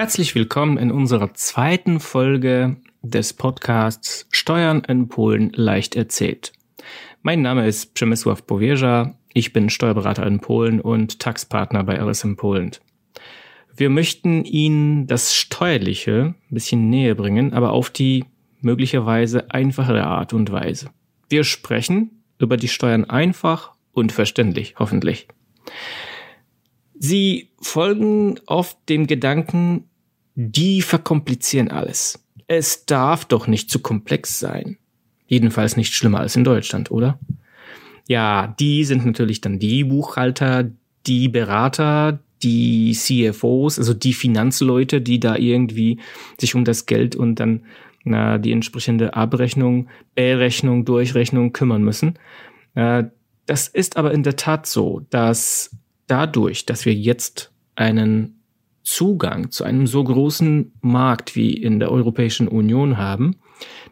Herzlich willkommen in unserer zweiten Folge des Podcasts Steuern in Polen leicht erzählt. Mein Name ist Przemysław Powierza, ich bin Steuerberater in Polen und Taxpartner bei RSM Polen. Wir möchten Ihnen das Steuerliche ein bisschen näher bringen, aber auf die möglicherweise einfachere Art und Weise. Wir sprechen über die Steuern einfach und verständlich, hoffentlich. Sie folgen oft dem Gedanken, die verkomplizieren alles. Es darf doch nicht zu komplex sein. Jedenfalls nicht schlimmer als in Deutschland, oder? Ja, die sind natürlich dann die Buchhalter, die Berater, die CFOs, also die Finanzleute, die da irgendwie sich um das Geld und dann na, die entsprechende Abrechnung, Berechnung, Durchrechnung kümmern müssen. Äh, das ist aber in der Tat so, dass dadurch, dass wir jetzt einen Zugang zu einem so großen Markt wie in der Europäischen Union haben,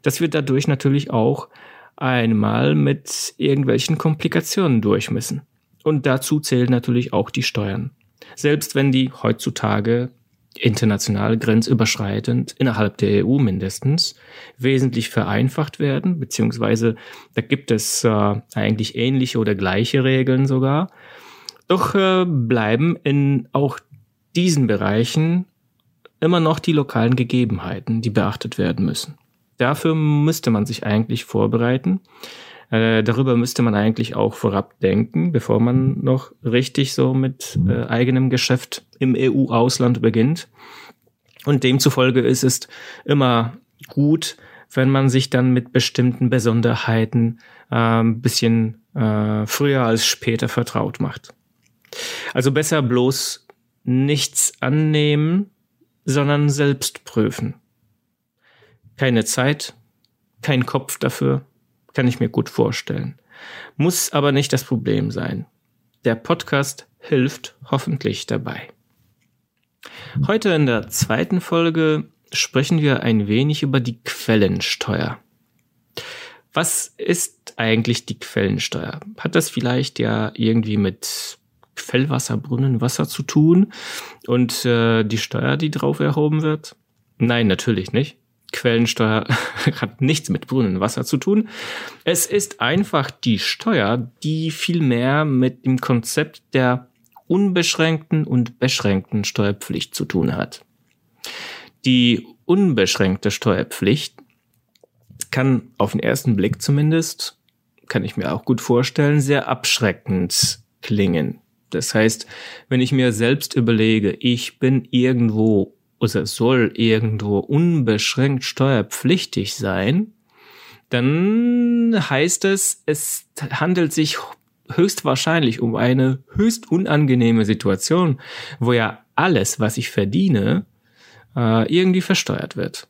dass wir dadurch natürlich auch einmal mit irgendwelchen Komplikationen durch müssen. Und dazu zählen natürlich auch die Steuern. Selbst wenn die heutzutage international grenzüberschreitend innerhalb der EU mindestens wesentlich vereinfacht werden, beziehungsweise da gibt es äh, eigentlich ähnliche oder gleiche Regeln sogar. Doch äh, bleiben in auch diesen Bereichen immer noch die lokalen Gegebenheiten, die beachtet werden müssen. Dafür müsste man sich eigentlich vorbereiten. Äh, darüber müsste man eigentlich auch vorab denken, bevor man noch richtig so mit äh, eigenem Geschäft im EU-Ausland beginnt. Und demzufolge ist es immer gut, wenn man sich dann mit bestimmten Besonderheiten äh, ein bisschen früher als später vertraut macht. Also besser bloß nichts annehmen, sondern selbst prüfen. Keine Zeit, kein Kopf dafür, kann ich mir gut vorstellen. Muss aber nicht das Problem sein. Der Podcast hilft hoffentlich dabei. Heute in der zweiten Folge sprechen wir ein wenig über die Quellensteuer. Was ist eigentlich die Quellensteuer? Hat das vielleicht ja irgendwie mit Quellwasser, Brunnenwasser zu tun und äh, die Steuer, die drauf erhoben wird? Nein, natürlich nicht. Quellensteuer hat nichts mit Brunnenwasser zu tun. Es ist einfach die Steuer, die viel mehr mit dem Konzept der unbeschränkten und beschränkten Steuerpflicht zu tun hat. Die unbeschränkte Steuerpflicht kann auf den ersten Blick zumindest, kann ich mir auch gut vorstellen, sehr abschreckend klingen. Das heißt, wenn ich mir selbst überlege, ich bin irgendwo oder soll irgendwo unbeschränkt steuerpflichtig sein, dann heißt es, es handelt sich höchstwahrscheinlich um eine höchst unangenehme Situation, wo ja alles, was ich verdiene, äh, irgendwie versteuert wird.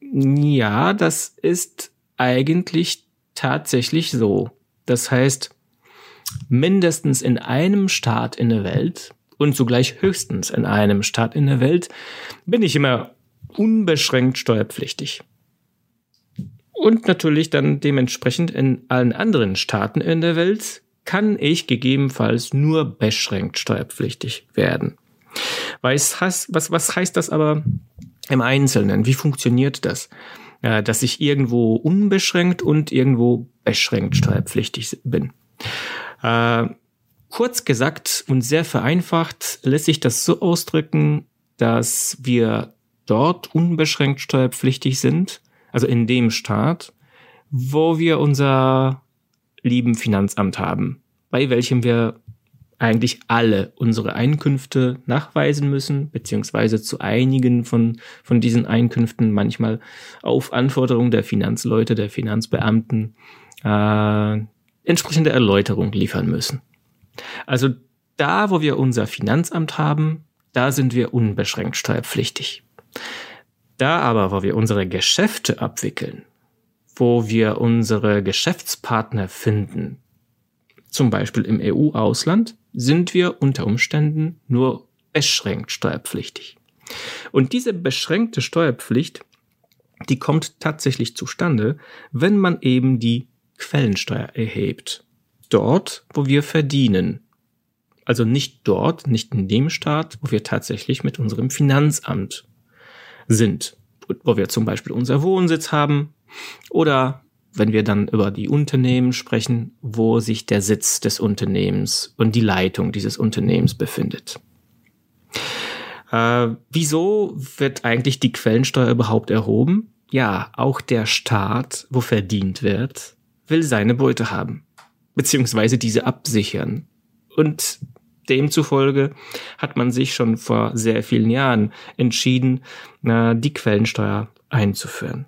Ja, das ist eigentlich tatsächlich so. Das heißt, mindestens in einem Staat in der Welt und zugleich höchstens in einem Staat in der Welt bin ich immer unbeschränkt steuerpflichtig. Und natürlich dann dementsprechend in allen anderen Staaten in der Welt kann ich gegebenenfalls nur beschränkt steuerpflichtig werden. Was heißt, was, was heißt das aber im Einzelnen? Wie funktioniert das? dass ich irgendwo unbeschränkt und irgendwo beschränkt steuerpflichtig bin. Äh, kurz gesagt und sehr vereinfacht lässt sich das so ausdrücken, dass wir dort unbeschränkt steuerpflichtig sind, also in dem Staat, wo wir unser lieben Finanzamt haben, bei welchem wir eigentlich alle unsere Einkünfte nachweisen müssen, beziehungsweise zu einigen von, von diesen Einkünften manchmal auf Anforderung der Finanzleute, der Finanzbeamten äh, entsprechende Erläuterung liefern müssen. Also da, wo wir unser Finanzamt haben, da sind wir unbeschränkt steuerpflichtig. Da aber, wo wir unsere Geschäfte abwickeln, wo wir unsere Geschäftspartner finden, zum Beispiel im EU-Ausland, sind wir unter Umständen nur beschränkt steuerpflichtig. Und diese beschränkte Steuerpflicht, die kommt tatsächlich zustande, wenn man eben die Quellensteuer erhebt. Dort, wo wir verdienen. Also nicht dort, nicht in dem Staat, wo wir tatsächlich mit unserem Finanzamt sind, wo wir zum Beispiel unser Wohnsitz haben oder wenn wir dann über die Unternehmen sprechen, wo sich der Sitz des Unternehmens und die Leitung dieses Unternehmens befindet. Äh, wieso wird eigentlich die Quellensteuer überhaupt erhoben? Ja, auch der Staat, wo verdient wird, will seine Beute haben, beziehungsweise diese absichern. Und demzufolge hat man sich schon vor sehr vielen Jahren entschieden, äh, die Quellensteuer einzuführen.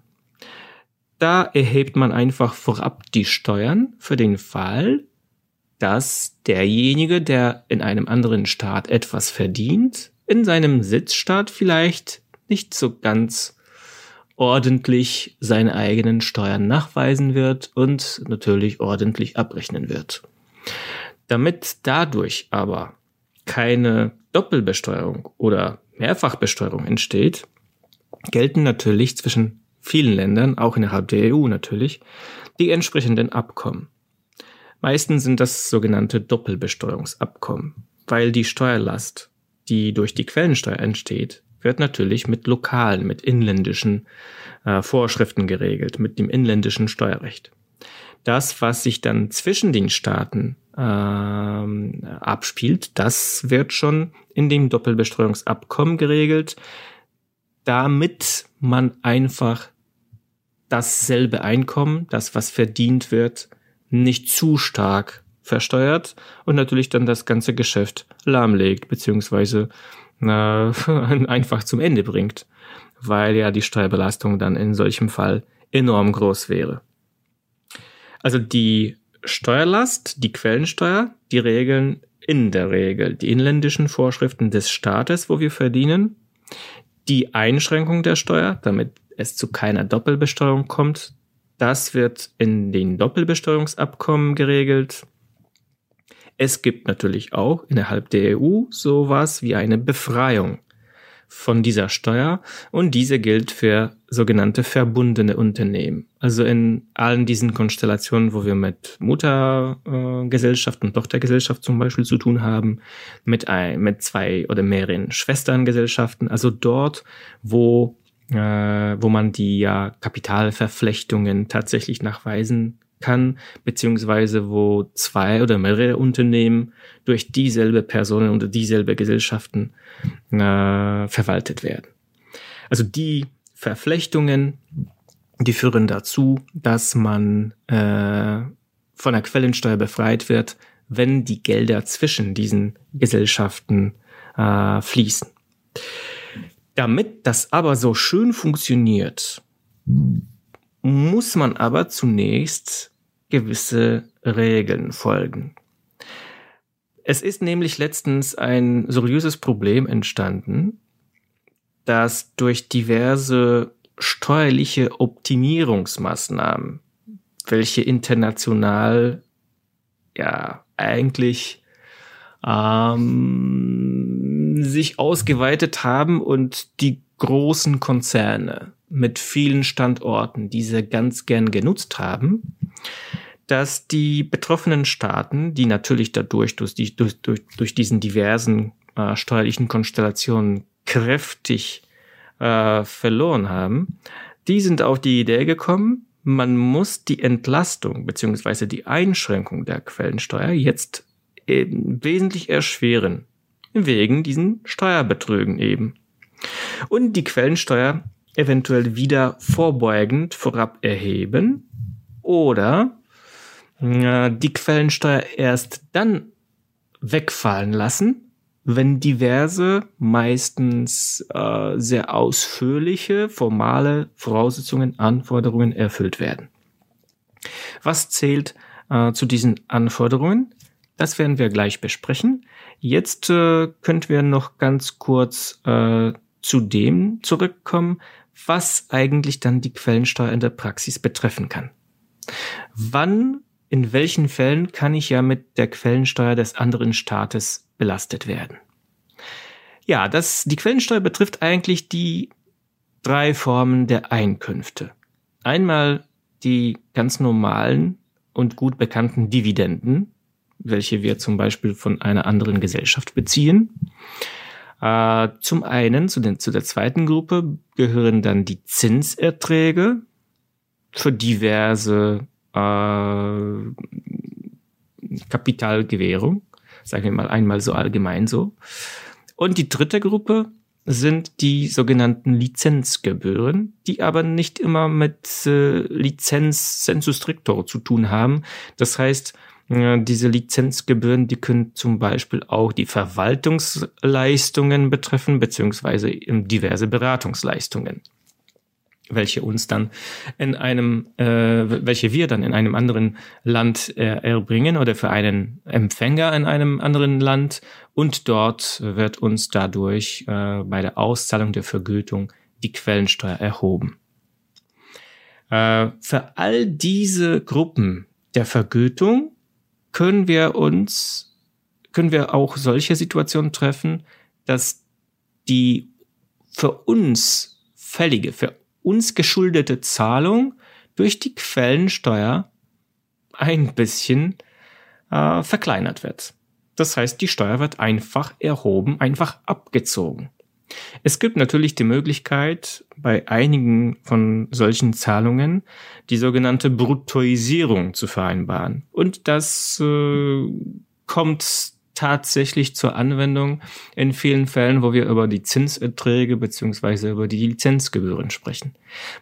Da erhebt man einfach vorab die Steuern für den Fall, dass derjenige, der in einem anderen Staat etwas verdient, in seinem Sitzstaat vielleicht nicht so ganz ordentlich seine eigenen Steuern nachweisen wird und natürlich ordentlich abrechnen wird. Damit dadurch aber keine Doppelbesteuerung oder Mehrfachbesteuerung entsteht, gelten natürlich zwischen vielen Ländern, auch innerhalb der EU natürlich, die entsprechenden Abkommen. Meistens sind das sogenannte Doppelbesteuerungsabkommen, weil die Steuerlast, die durch die Quellensteuer entsteht, wird natürlich mit lokalen, mit inländischen äh, Vorschriften geregelt, mit dem inländischen Steuerrecht. Das, was sich dann zwischen den Staaten ähm, abspielt, das wird schon in dem Doppelbesteuerungsabkommen geregelt, damit man einfach dasselbe Einkommen, das was verdient wird, nicht zu stark versteuert und natürlich dann das ganze Geschäft lahmlegt, beziehungsweise äh, einfach zum Ende bringt, weil ja die Steuerbelastung dann in solchem Fall enorm groß wäre. Also die Steuerlast, die Quellensteuer, die regeln in der Regel die inländischen Vorschriften des Staates, wo wir verdienen, die Einschränkung der Steuer, damit es zu keiner Doppelbesteuerung kommt. Das wird in den Doppelbesteuerungsabkommen geregelt. Es gibt natürlich auch innerhalb der EU sowas wie eine Befreiung von dieser Steuer und diese gilt für sogenannte verbundene Unternehmen. Also in allen diesen Konstellationen, wo wir mit Muttergesellschaft und Tochtergesellschaft zum Beispiel zu tun haben, mit, ein, mit zwei oder mehreren Schwesterngesellschaften, also dort, wo äh, wo man die ja Kapitalverflechtungen tatsächlich nachweisen kann, beziehungsweise wo zwei oder mehrere Unternehmen durch dieselbe Personen oder dieselbe Gesellschaften äh, verwaltet werden. Also die Verflechtungen, die führen dazu, dass man äh, von der Quellensteuer befreit wird, wenn die Gelder zwischen diesen Gesellschaften äh, fließen. Damit das aber so schön funktioniert, muss man aber zunächst gewisse Regeln folgen. Es ist nämlich letztens ein seriöses Problem entstanden, dass durch diverse steuerliche Optimierungsmaßnahmen, welche international ja eigentlich ähm, sich ausgeweitet haben und die großen Konzerne mit vielen Standorten diese ganz gern genutzt haben, dass die betroffenen Staaten, die natürlich dadurch durch, die, durch, durch, durch diesen diversen äh, steuerlichen Konstellationen kräftig äh, verloren haben, die sind auf die Idee gekommen, man muss die Entlastung beziehungsweise die Einschränkung der Quellensteuer jetzt wesentlich erschweren wegen diesen Steuerbetrügen eben. Und die Quellensteuer eventuell wieder vorbeugend vorab erheben oder äh, die Quellensteuer erst dann wegfallen lassen, wenn diverse, meistens äh, sehr ausführliche, formale Voraussetzungen, Anforderungen erfüllt werden. Was zählt äh, zu diesen Anforderungen? Das werden wir gleich besprechen. Jetzt äh, könnten wir noch ganz kurz äh, zu dem zurückkommen, was eigentlich dann die Quellensteuer in der Praxis betreffen kann. Wann, in welchen Fällen kann ich ja mit der Quellensteuer des anderen Staates belastet werden? Ja, das, die Quellensteuer betrifft eigentlich die drei Formen der Einkünfte. Einmal die ganz normalen und gut bekannten Dividenden, welche wir zum Beispiel von einer anderen Gesellschaft beziehen. Äh, zum einen, zu, den, zu der zweiten Gruppe gehören dann die Zinserträge für diverse äh, Kapitalgewährung, sagen wir mal einmal so allgemein so. Und die dritte Gruppe sind die sogenannten Lizenzgebühren, die aber nicht immer mit äh, Lizenz sensu strictor zu tun haben. Das heißt, diese Lizenzgebühren, die können zum Beispiel auch die Verwaltungsleistungen betreffen, beziehungsweise diverse Beratungsleistungen welche uns dann in einem, äh, welche wir dann in einem anderen Land äh, erbringen oder für einen Empfänger in einem anderen Land und dort wird uns dadurch äh, bei der Auszahlung der Vergütung die Quellensteuer erhoben. Äh, für all diese Gruppen der Vergütung können wir uns, können wir auch solche Situationen treffen, dass die für uns fällige, für uns geschuldete Zahlung durch die Quellensteuer ein bisschen äh, verkleinert wird. Das heißt, die Steuer wird einfach erhoben, einfach abgezogen. Es gibt natürlich die Möglichkeit, bei einigen von solchen Zahlungen die sogenannte Bruttoisierung zu vereinbaren. Und das äh, kommt tatsächlich zur Anwendung in vielen Fällen, wo wir über die Zinserträge beziehungsweise über die Lizenzgebühren sprechen.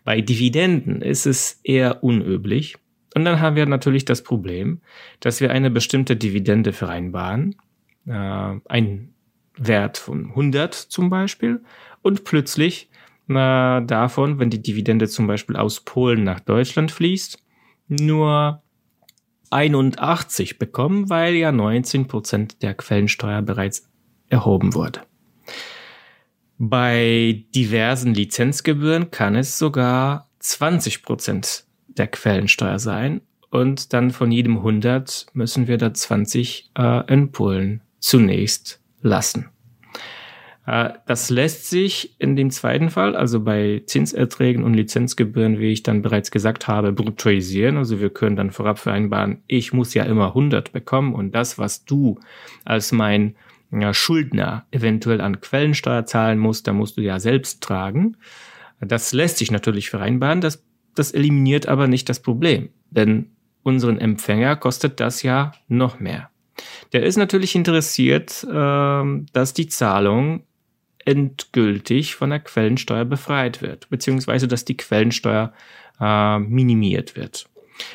Bei Dividenden ist es eher unüblich. Und dann haben wir natürlich das Problem, dass wir eine bestimmte Dividende vereinbaren, äh, ein Wert von 100 zum Beispiel, und plötzlich äh, davon, wenn die Dividende zum Beispiel aus Polen nach Deutschland fließt, nur 81 bekommen, weil ja 19 Prozent der Quellensteuer bereits erhoben wurde. Bei diversen Lizenzgebühren kann es sogar 20 Prozent der Quellensteuer sein und dann von jedem 100 müssen wir da 20 äh, in Polen zunächst lassen. Äh, das lässt sich in dem zweiten Fall, also bei Zinserträgen und Lizenzgebühren, wie ich dann bereits gesagt habe, bruttoisieren. Also wir können dann vorab vereinbaren, ich muss ja immer 100 bekommen und das, was du als mein Schuldner eventuell an Quellensteuer zahlen musst, da musst du ja selbst tragen. Das lässt sich natürlich vereinbaren, das, das eliminiert aber nicht das Problem, denn unseren Empfänger kostet das ja noch mehr. Der ist natürlich interessiert, äh, dass die Zahlung endgültig von der Quellensteuer befreit wird, beziehungsweise dass die Quellensteuer äh, minimiert wird.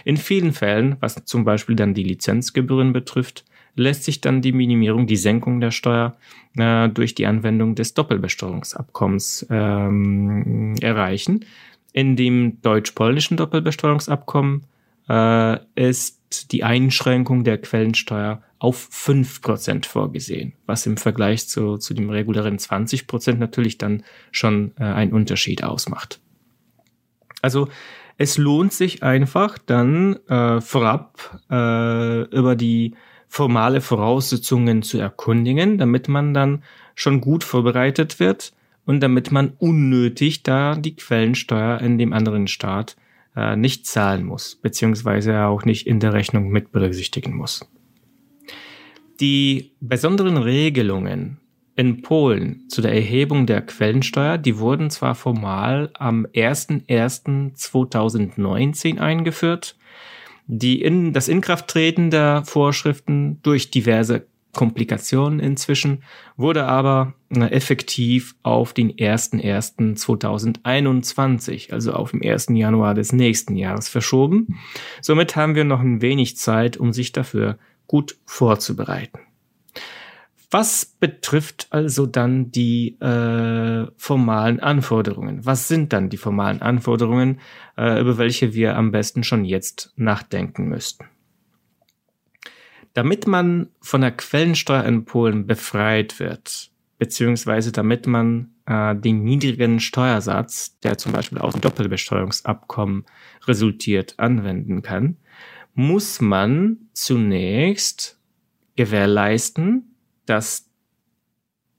In vielen Fällen, was zum Beispiel dann die Lizenzgebühren betrifft, lässt sich dann die Minimierung, die Senkung der Steuer äh, durch die Anwendung des Doppelbesteuerungsabkommens ähm, erreichen. In dem deutsch-polnischen Doppelbesteuerungsabkommen äh, ist die Einschränkung der Quellensteuer auf fünf Prozent vorgesehen, was im Vergleich zu, zu dem regulären 20% natürlich dann schon äh, einen Unterschied ausmacht. Also es lohnt sich einfach dann äh, vorab äh, über die formale Voraussetzungen zu erkundigen, damit man dann schon gut vorbereitet wird und damit man unnötig da die Quellensteuer in dem anderen Staat äh, nicht zahlen muss, beziehungsweise auch nicht in der Rechnung mit berücksichtigen muss. Die besonderen Regelungen in Polen zu der Erhebung der Quellensteuer, die wurden zwar formal am 01.01.2019 eingeführt, die in, das Inkrafttreten der Vorschriften durch diverse Komplikationen inzwischen wurde aber effektiv auf den 01.01.2021, also auf den 1. Januar des nächsten Jahres verschoben. Somit haben wir noch ein wenig Zeit, um sich dafür gut vorzubereiten. Was betrifft also dann die äh, formalen Anforderungen? Was sind dann die formalen Anforderungen, äh, über welche wir am besten schon jetzt nachdenken müssten? Damit man von der Quellensteuer in Polen befreit wird, beziehungsweise damit man äh, den niedrigen Steuersatz, der zum Beispiel aus dem Doppelbesteuerungsabkommen resultiert, anwenden kann, muss man zunächst gewährleisten, dass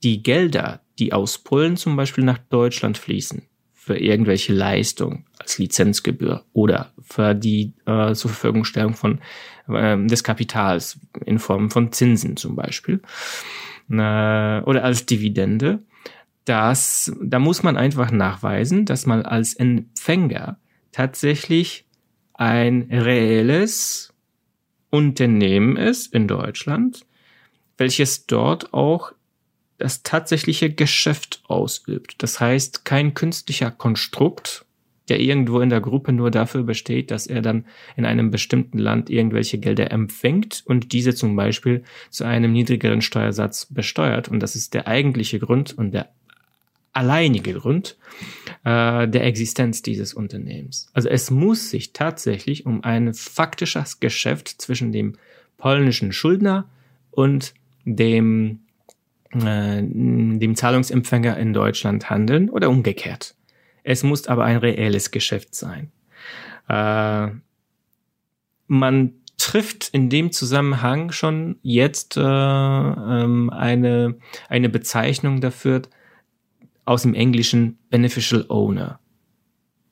die Gelder, die aus Polen zum Beispiel nach Deutschland fließen, für irgendwelche Leistung als Lizenzgebühr oder für die äh, zur Verfügungstellung von äh, des Kapitals in Form von Zinsen zum Beispiel äh, oder als Dividende, das, da muss man einfach nachweisen, dass man als Empfänger tatsächlich ein reelles Unternehmen ist in Deutschland, welches dort auch das tatsächliche Geschäft ausübt. Das heißt, kein künstlicher Konstrukt, der irgendwo in der Gruppe nur dafür besteht, dass er dann in einem bestimmten Land irgendwelche Gelder empfängt und diese zum Beispiel zu einem niedrigeren Steuersatz besteuert. Und das ist der eigentliche Grund und der alleinige Grund äh, der Existenz dieses Unternehmens. Also es muss sich tatsächlich um ein faktisches Geschäft zwischen dem polnischen Schuldner und dem, äh, dem Zahlungsempfänger in Deutschland handeln oder umgekehrt. Es muss aber ein reelles Geschäft sein. Äh, man trifft in dem Zusammenhang schon jetzt äh, ähm, eine, eine Bezeichnung dafür, aus dem Englischen Beneficial Owner.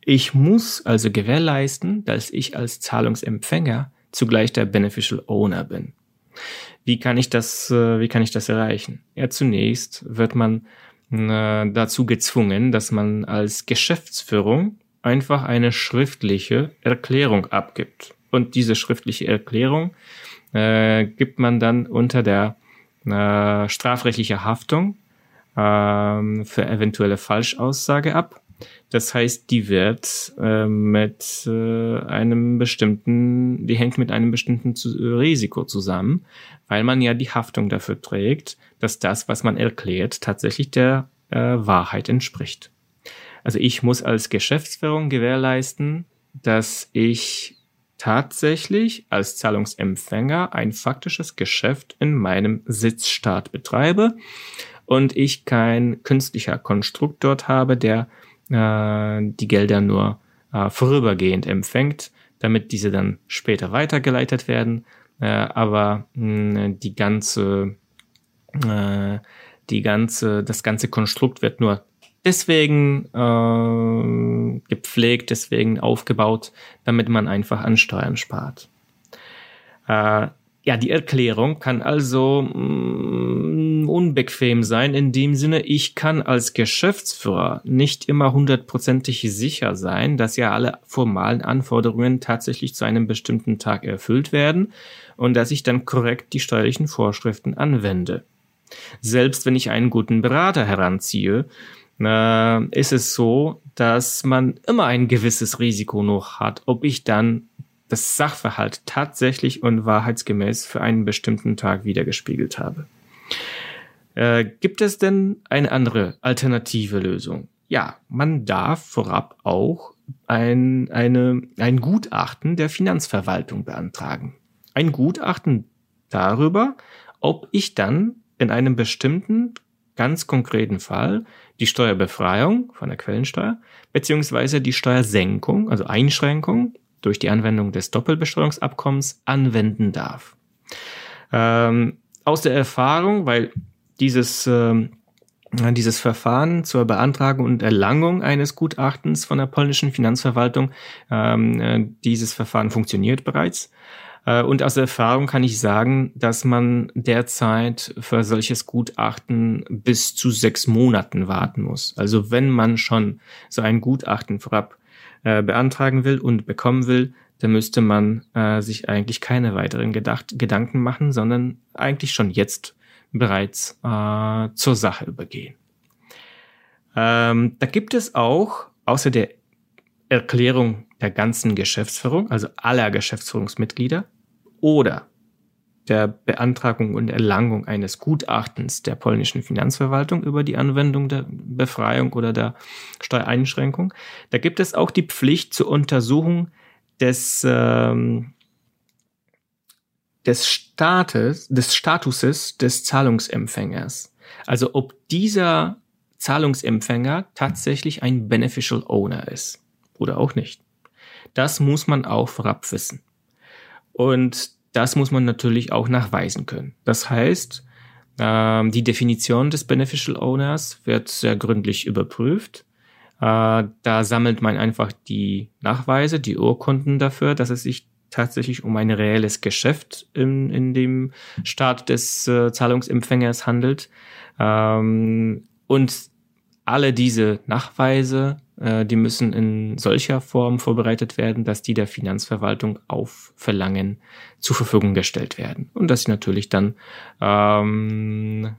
Ich muss also gewährleisten, dass ich als Zahlungsempfänger zugleich der Beneficial Owner bin. Wie kann ich das, äh, wie kann ich das erreichen? Ja, zunächst wird man äh, dazu gezwungen, dass man als Geschäftsführung einfach eine schriftliche Erklärung abgibt. Und diese schriftliche Erklärung äh, gibt man dann unter der äh, strafrechtliche Haftung ähm, für eventuelle Falschaussage ab. Das heißt, die wird äh, mit äh, einem bestimmten, die hängt mit einem bestimmten zu Risiko zusammen, weil man ja die Haftung dafür trägt, dass das, was man erklärt, tatsächlich der äh, Wahrheit entspricht. Also ich muss als Geschäftsführung gewährleisten, dass ich tatsächlich als Zahlungsempfänger ein faktisches Geschäft in meinem Sitzstaat betreibe und ich kein künstlicher Konstrukt dort habe, der äh, die Gelder nur äh, vorübergehend empfängt, damit diese dann später weitergeleitet werden. Äh, aber mh, die ganze, äh, die ganze, das ganze Konstrukt wird nur deswegen äh, gepflegt, deswegen aufgebaut, damit man einfach an Steuern spart. Äh, ja, die Erklärung kann also mm, unbequem sein in dem Sinne, ich kann als Geschäftsführer nicht immer hundertprozentig sicher sein, dass ja alle formalen Anforderungen tatsächlich zu einem bestimmten Tag erfüllt werden und dass ich dann korrekt die steuerlichen Vorschriften anwende. Selbst wenn ich einen guten Berater heranziehe, äh, ist es so, dass man immer ein gewisses Risiko noch hat, ob ich dann das Sachverhalt tatsächlich und wahrheitsgemäß für einen bestimmten Tag wiedergespiegelt habe. Äh, gibt es denn eine andere alternative Lösung? Ja, man darf vorab auch ein, eine, ein Gutachten der Finanzverwaltung beantragen. Ein Gutachten darüber, ob ich dann in einem bestimmten ganz konkreten Fall die Steuerbefreiung von der Quellensteuer beziehungsweise die Steuersenkung, also Einschränkung durch die Anwendung des Doppelbesteuerungsabkommens anwenden darf. Ähm, aus der Erfahrung, weil dieses, äh, dieses Verfahren zur Beantragung und Erlangung eines Gutachtens von der polnischen Finanzverwaltung, ähm, äh, dieses Verfahren funktioniert bereits. Äh, und aus Erfahrung kann ich sagen, dass man derzeit für solches Gutachten bis zu sechs Monaten warten muss. Also wenn man schon so ein Gutachten vorab äh, beantragen will und bekommen will, dann müsste man äh, sich eigentlich keine weiteren Gedacht Gedanken machen, sondern eigentlich schon jetzt bereits äh, zur Sache übergehen. Ähm, da gibt es auch außer der Erklärung der ganzen Geschäftsführung, also aller Geschäftsführungsmitglieder, oder der Beantragung und Erlangung eines Gutachtens der polnischen Finanzverwaltung über die Anwendung der Befreiung oder der Steuereinschränkung. Da gibt es auch die Pflicht zur Untersuchung des, ähm, des Staates, des Statuses des Zahlungsempfängers. Also ob dieser Zahlungsempfänger tatsächlich ein Beneficial Owner ist oder auch nicht. Das muss man auch vorab wissen. Und das muss man natürlich auch nachweisen können. Das heißt, ähm, die Definition des Beneficial Owners wird sehr gründlich überprüft. Äh, da sammelt man einfach die Nachweise, die Urkunden dafür, dass es sich tatsächlich um ein reelles Geschäft in, in dem Staat des äh, Zahlungsempfängers handelt. Ähm, und alle diese Nachweise, die müssen in solcher Form vorbereitet werden, dass die der Finanzverwaltung auf Verlangen zur Verfügung gestellt werden. Und dass sie natürlich dann ähm,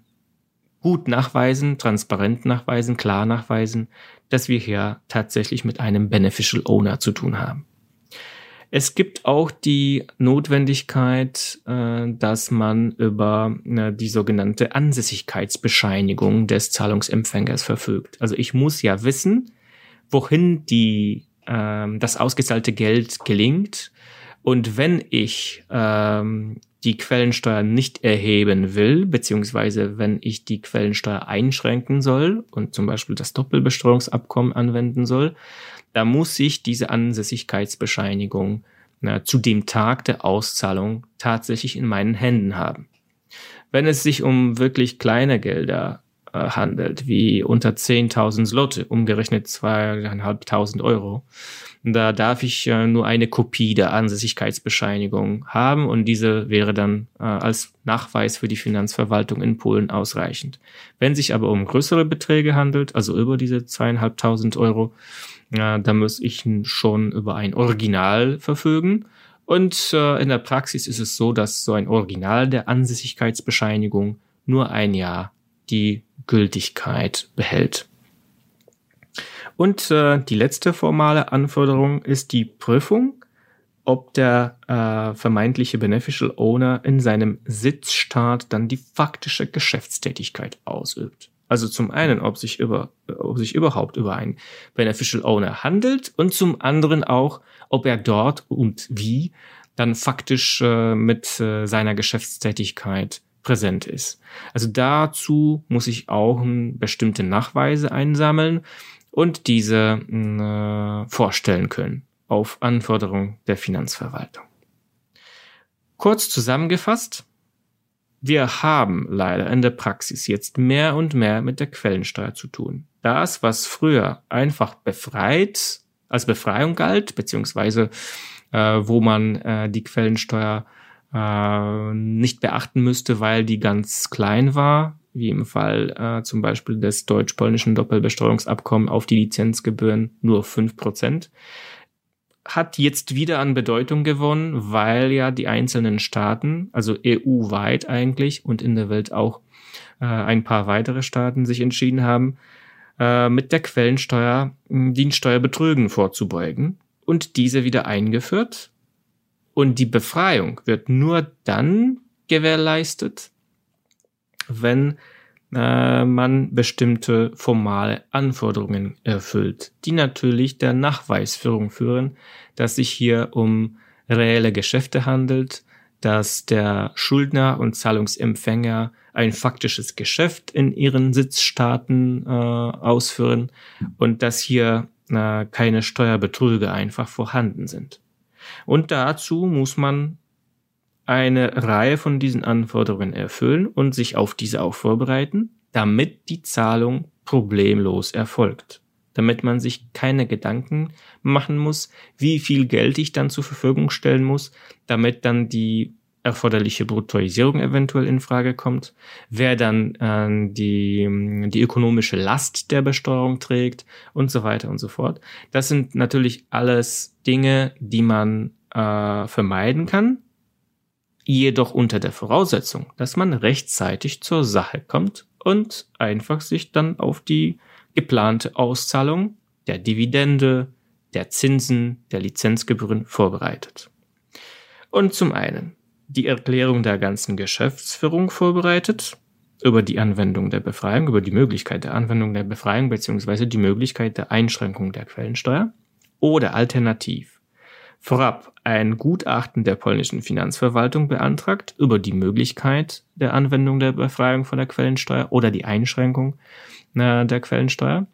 gut nachweisen, transparent nachweisen, klar nachweisen, dass wir hier tatsächlich mit einem Beneficial Owner zu tun haben. Es gibt auch die Notwendigkeit, äh, dass man über äh, die sogenannte Ansässigkeitsbescheinigung des Zahlungsempfängers verfügt. Also ich muss ja wissen, wohin die, äh, das ausgezahlte Geld gelingt. Und wenn ich ähm, die Quellensteuer nicht erheben will, beziehungsweise wenn ich die Quellensteuer einschränken soll und zum Beispiel das Doppelbesteuerungsabkommen anwenden soll, da muss ich diese Ansässigkeitsbescheinigung na, zu dem Tag der Auszahlung tatsächlich in meinen Händen haben. Wenn es sich um wirklich kleine Gelder handelt, wie unter 10.000 Slotte, umgerechnet zweieinhalbtausend Euro, da darf ich äh, nur eine Kopie der Ansässigkeitsbescheinigung haben und diese wäre dann äh, als Nachweis für die Finanzverwaltung in Polen ausreichend. Wenn sich aber um größere Beträge handelt, also über diese zweieinhalbtausend Euro, ja, da muss ich schon über ein Original verfügen. Und äh, in der Praxis ist es so, dass so ein Original der Ansässigkeitsbescheinigung nur ein Jahr die Gültigkeit behält. Und äh, die letzte formale Anforderung ist die Prüfung, ob der äh, vermeintliche Beneficial Owner in seinem Sitzstaat dann die faktische Geschäftstätigkeit ausübt. Also zum einen, ob sich über, ob sich überhaupt über einen Beneficial Owner handelt und zum anderen auch, ob er dort und wie dann faktisch äh, mit äh, seiner Geschäftstätigkeit präsent ist. Also dazu muss ich auch äh, bestimmte Nachweise einsammeln und diese äh, vorstellen können auf Anforderung der Finanzverwaltung. Kurz zusammengefasst, wir haben leider in der Praxis jetzt mehr und mehr mit der Quellensteuer zu tun. Das, was früher einfach befreit, als Befreiung galt, beziehungsweise äh, wo man äh, die Quellensteuer äh, nicht beachten müsste, weil die ganz klein war, wie im Fall äh, zum Beispiel des deutsch-polnischen Doppelbesteuerungsabkommens auf die Lizenzgebühren nur fünf Prozent hat jetzt wieder an Bedeutung gewonnen, weil ja die einzelnen Staaten, also EU-weit eigentlich und in der Welt auch äh, ein paar weitere Staaten sich entschieden haben, äh, mit der Quellensteuer Dienststeuerbetrügen vorzubeugen und diese wieder eingeführt. Und die Befreiung wird nur dann gewährleistet, wenn äh, man bestimmte formale Anforderungen erfüllt, die natürlich der Nachweisführung führen, dass sich hier um reelle Geschäfte handelt, dass der Schuldner und Zahlungsempfänger ein faktisches Geschäft in ihren Sitzstaaten äh, ausführen und dass hier äh, keine Steuerbetrüge einfach vorhanden sind. Und dazu muss man eine Reihe von diesen Anforderungen erfüllen und sich auf diese auch vorbereiten, damit die Zahlung problemlos erfolgt. Damit man sich keine Gedanken machen muss, wie viel Geld ich dann zur Verfügung stellen muss, damit dann die erforderliche Bruttoisierung eventuell in Frage kommt, wer dann äh, die, die ökonomische Last der Besteuerung trägt und so weiter und so fort. Das sind natürlich alles Dinge, die man äh, vermeiden kann, jedoch unter der Voraussetzung, dass man rechtzeitig zur Sache kommt und einfach sich dann auf die geplante Auszahlung der Dividende, der Zinsen, der Lizenzgebühren vorbereitet. Und zum einen die Erklärung der ganzen Geschäftsführung vorbereitet, über die Anwendung der Befreiung, über die Möglichkeit der Anwendung der Befreiung beziehungsweise die Möglichkeit der Einschränkung der Quellensteuer oder alternativ vorab ein Gutachten der polnischen Finanzverwaltung beantragt über die Möglichkeit der Anwendung der Befreiung von der Quellensteuer oder die Einschränkung äh, der Quellensteuer.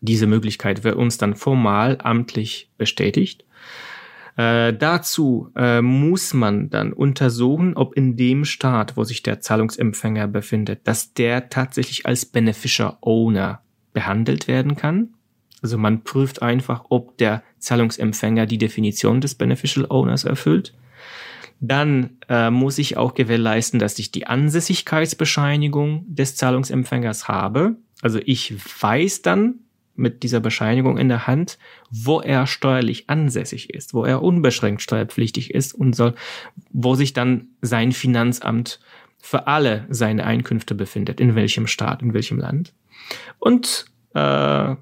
Diese Möglichkeit wird uns dann formal amtlich bestätigt. Äh, dazu äh, muss man dann untersuchen, ob in dem Staat, wo sich der Zahlungsempfänger befindet, dass der tatsächlich als Beneficial Owner behandelt werden kann Also man prüft einfach, ob der Zahlungsempfänger die Definition des Beneficial Owners erfüllt. Dann äh, muss ich auch gewährleisten, dass ich die Ansässigkeitsbescheinigung des Zahlungsempfängers habe. Also ich weiß dann mit dieser Bescheinigung in der Hand, wo er steuerlich ansässig ist, wo er unbeschränkt steuerpflichtig ist und soll, wo sich dann sein Finanzamt für alle seine Einkünfte befindet, in welchem Staat, in welchem Land. Und äh,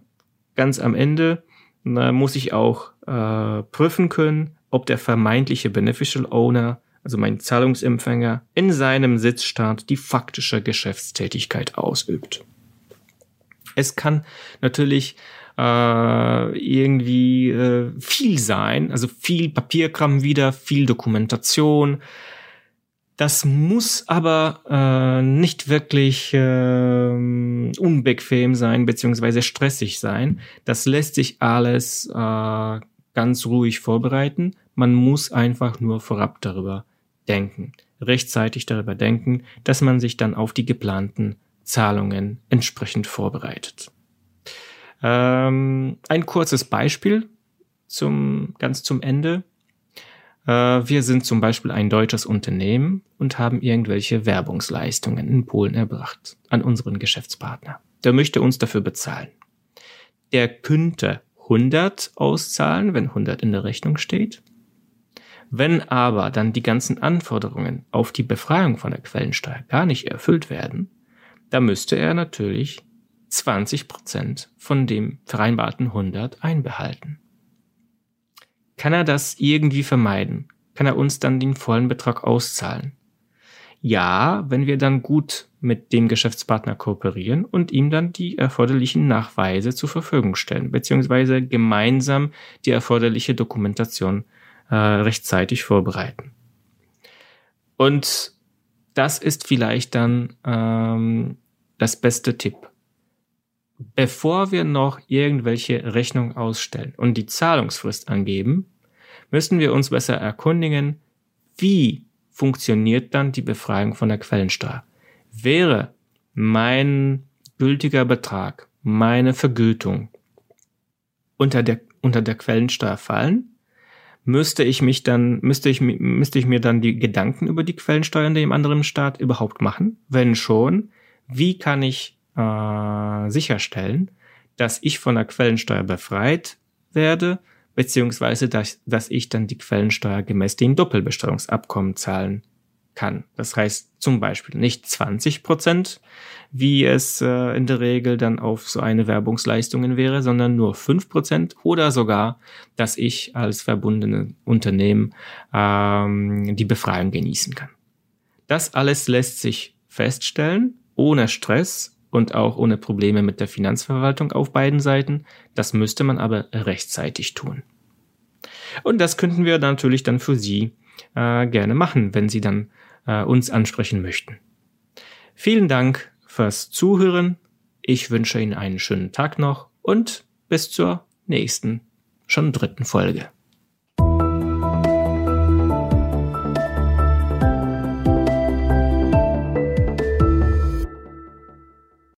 ganz am Ende äh, muss ich auch äh, prüfen können, ob der vermeintliche Beneficial Owner, also mein Zahlungsempfänger, in seinem Sitzstaat die faktische Geschäftstätigkeit ausübt. Es kann natürlich äh, irgendwie äh, viel sein, also viel Papierkram wieder, viel Dokumentation. Das muss aber äh, nicht wirklich äh, unbequem sein beziehungsweise stressig sein. Das lässt sich alles äh, ganz ruhig vorbereiten. Man muss einfach nur vorab darüber denken, rechtzeitig darüber denken, dass man sich dann auf die geplanten Zahlungen entsprechend vorbereitet. Ähm, ein kurzes Beispiel zum ganz zum Ende. Äh, wir sind zum Beispiel ein deutsches Unternehmen und haben irgendwelche Werbungsleistungen in Polen erbracht an unseren Geschäftspartner. Der möchte uns dafür bezahlen. Der könnte 100 auszahlen, wenn 100 in der Rechnung steht. Wenn aber dann die ganzen Anforderungen auf die Befreiung von der Quellensteuer gar nicht erfüllt werden, dann müsste er natürlich 20 Prozent von dem vereinbarten 100 einbehalten. Kann er das irgendwie vermeiden? Kann er uns dann den vollen Betrag auszahlen? Ja, wenn wir dann gut mit dem Geschäftspartner kooperieren und ihm dann die erforderlichen Nachweise zur Verfügung stellen, beziehungsweise gemeinsam die erforderliche Dokumentation äh, rechtzeitig vorbereiten. Und das ist vielleicht dann ähm, das beste Tipp. Bevor wir noch irgendwelche Rechnung ausstellen und die Zahlungsfrist angeben, müssen wir uns besser erkundigen, wie funktioniert dann die Befreiung von der Quellensteuer. Wäre mein gültiger Betrag, meine Vergütung unter der, unter der Quellensteuer fallen, müsste ich mich dann, müsste ich, müsste ich mir dann die Gedanken über die Quellensteuer in dem anderen Staat überhaupt machen? Wenn schon, wie kann ich äh, sicherstellen, dass ich von der Quellensteuer befreit werde, beziehungsweise dass, dass ich dann die Quellensteuer gemäß dem Doppelbesteuerungsabkommen zahlen kann. Das heißt zum Beispiel nicht 20 Prozent, wie es äh, in der Regel dann auf so eine Werbungsleistungen wäre, sondern nur 5 Prozent oder sogar, dass ich als verbundene Unternehmen ähm, die Befreiung genießen kann. Das alles lässt sich feststellen ohne Stress und auch ohne Probleme mit der Finanzverwaltung auf beiden Seiten. Das müsste man aber rechtzeitig tun. Und das könnten wir natürlich dann für Sie äh, gerne machen, wenn Sie dann äh, uns ansprechen möchten. Vielen Dank fürs Zuhören. Ich wünsche Ihnen einen schönen Tag noch und bis zur nächsten, schon dritten Folge.